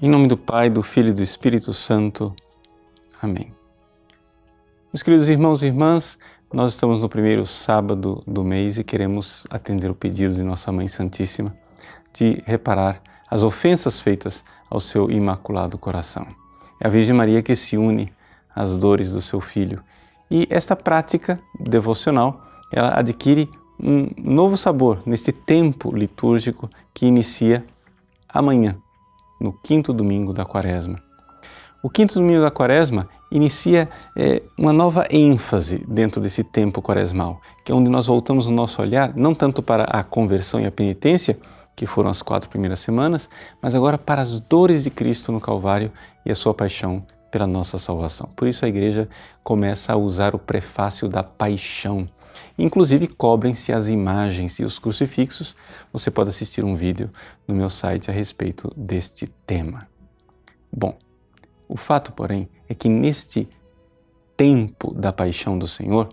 Em nome do Pai, do Filho e do Espírito Santo. Amém. Meus queridos irmãos e irmãs, nós estamos no primeiro sábado do mês e queremos atender o pedido de Nossa Mãe Santíssima de reparar as ofensas feitas ao seu imaculado coração. É a Virgem Maria que se une às dores do seu filho. E esta prática devocional, ela adquire um novo sabor nesse tempo litúrgico que inicia amanhã, no quinto domingo da quaresma. O quinto domingo da quaresma inicia é, uma nova ênfase dentro desse tempo quaresmal, que é onde nós voltamos o nosso olhar não tanto para a conversão e a penitência, que foram as quatro primeiras semanas, mas agora para as dores de Cristo no Calvário e a sua paixão pela nossa salvação. Por isso a igreja começa a usar o prefácio da paixão. Inclusive cobrem-se as imagens e os crucifixos. Você pode assistir um vídeo no meu site a respeito deste tema. Bom, o fato, porém, é que neste tempo da paixão do Senhor,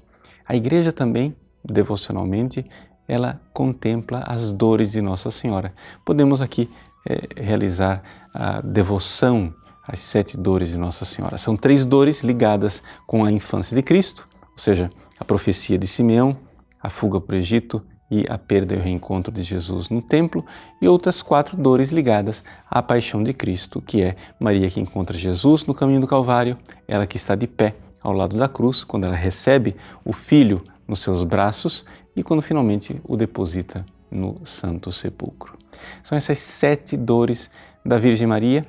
a igreja também, devocionalmente, ela contempla as dores de Nossa Senhora. Podemos aqui é, realizar a devoção às sete dores de Nossa Senhora. São três dores ligadas com a infância de Cristo, ou seja, a profecia de Simeão, a fuga para o Egito e a perda e o reencontro de Jesus no templo, e outras quatro dores ligadas à paixão de Cristo, que é Maria que encontra Jesus no caminho do Calvário, ela que está de pé ao lado da cruz, quando ela recebe o filho nos seus braços e quando finalmente o deposita no Santo Sepulcro. São essas sete dores da Virgem Maria,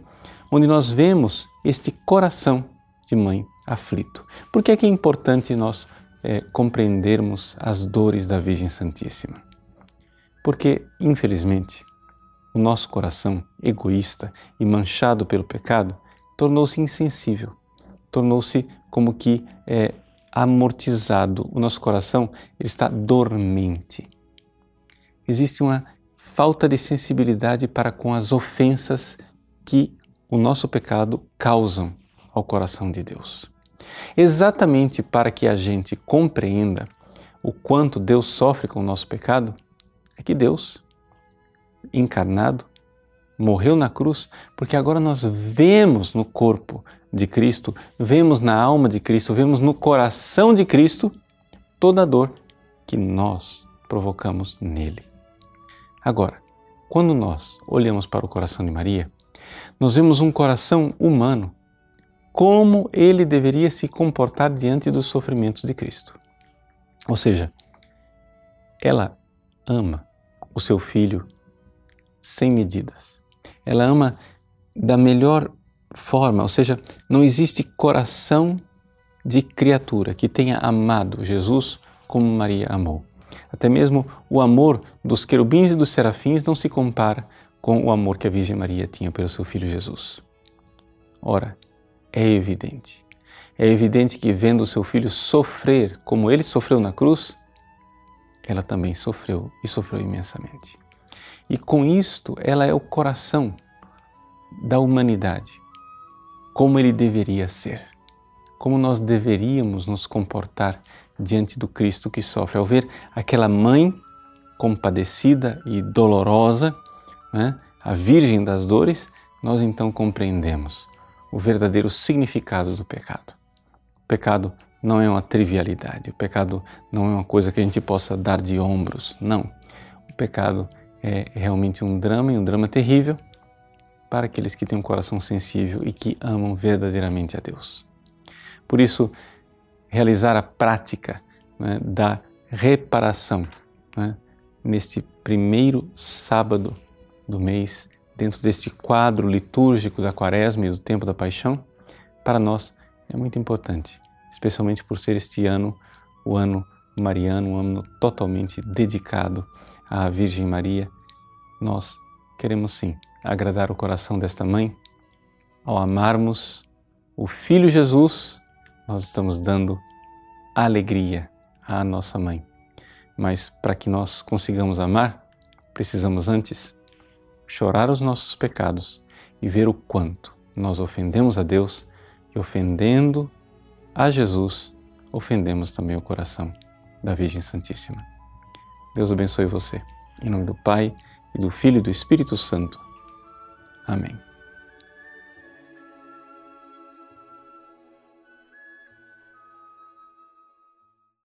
onde nós vemos este coração de mãe aflito. Por que é que é importante nós é, compreendermos as dores da Virgem Santíssima. Porque, infelizmente, o nosso coração egoísta e manchado pelo pecado tornou-se insensível, tornou-se como que é, amortizado. O nosso coração ele está dormente. Existe uma falta de sensibilidade para com as ofensas que o nosso pecado causam ao coração de Deus. Exatamente para que a gente compreenda o quanto Deus sofre com o nosso pecado, é que Deus, encarnado, morreu na cruz, porque agora nós vemos no corpo de Cristo, vemos na alma de Cristo, vemos no coração de Cristo toda a dor que nós provocamos nele. Agora, quando nós olhamos para o coração de Maria, nós vemos um coração humano como ele deveria se comportar diante dos sofrimentos de Cristo. Ou seja, ela ama o seu filho sem medidas. Ela ama da melhor forma, ou seja, não existe coração de criatura que tenha amado Jesus como Maria amou. Até mesmo o amor dos querubins e dos serafins não se compara com o amor que a Virgem Maria tinha pelo seu filho Jesus. Ora, é evidente. É evidente que, vendo o seu filho sofrer como ele sofreu na cruz, ela também sofreu e sofreu imensamente. E com isto, ela é o coração da humanidade, como ele deveria ser, como nós deveríamos nos comportar diante do Cristo que sofre. Ao ver aquela mãe compadecida e dolorosa, né, a Virgem das Dores, nós então compreendemos o verdadeiro significado do pecado. O pecado não é uma trivialidade, o pecado não é uma coisa que a gente possa dar de ombros, não. O pecado é realmente um drama e um drama terrível para aqueles que têm um coração sensível e que amam verdadeiramente a Deus. Por isso, realizar a prática né, da reparação né, neste primeiro sábado do mês dentro deste quadro litúrgico da Quaresma e do tempo da Paixão, para nós é muito importante, especialmente por ser este ano o ano mariano, um ano totalmente dedicado à Virgem Maria. Nós queremos sim agradar o coração desta mãe ao amarmos o Filho Jesus, nós estamos dando alegria à nossa mãe. Mas para que nós consigamos amar, precisamos antes chorar os nossos pecados e ver o quanto nós ofendemos a Deus e ofendendo a Jesus, ofendemos também o coração da Virgem Santíssima. Deus abençoe você. Em nome do Pai, e do Filho e do Espírito Santo. Amém.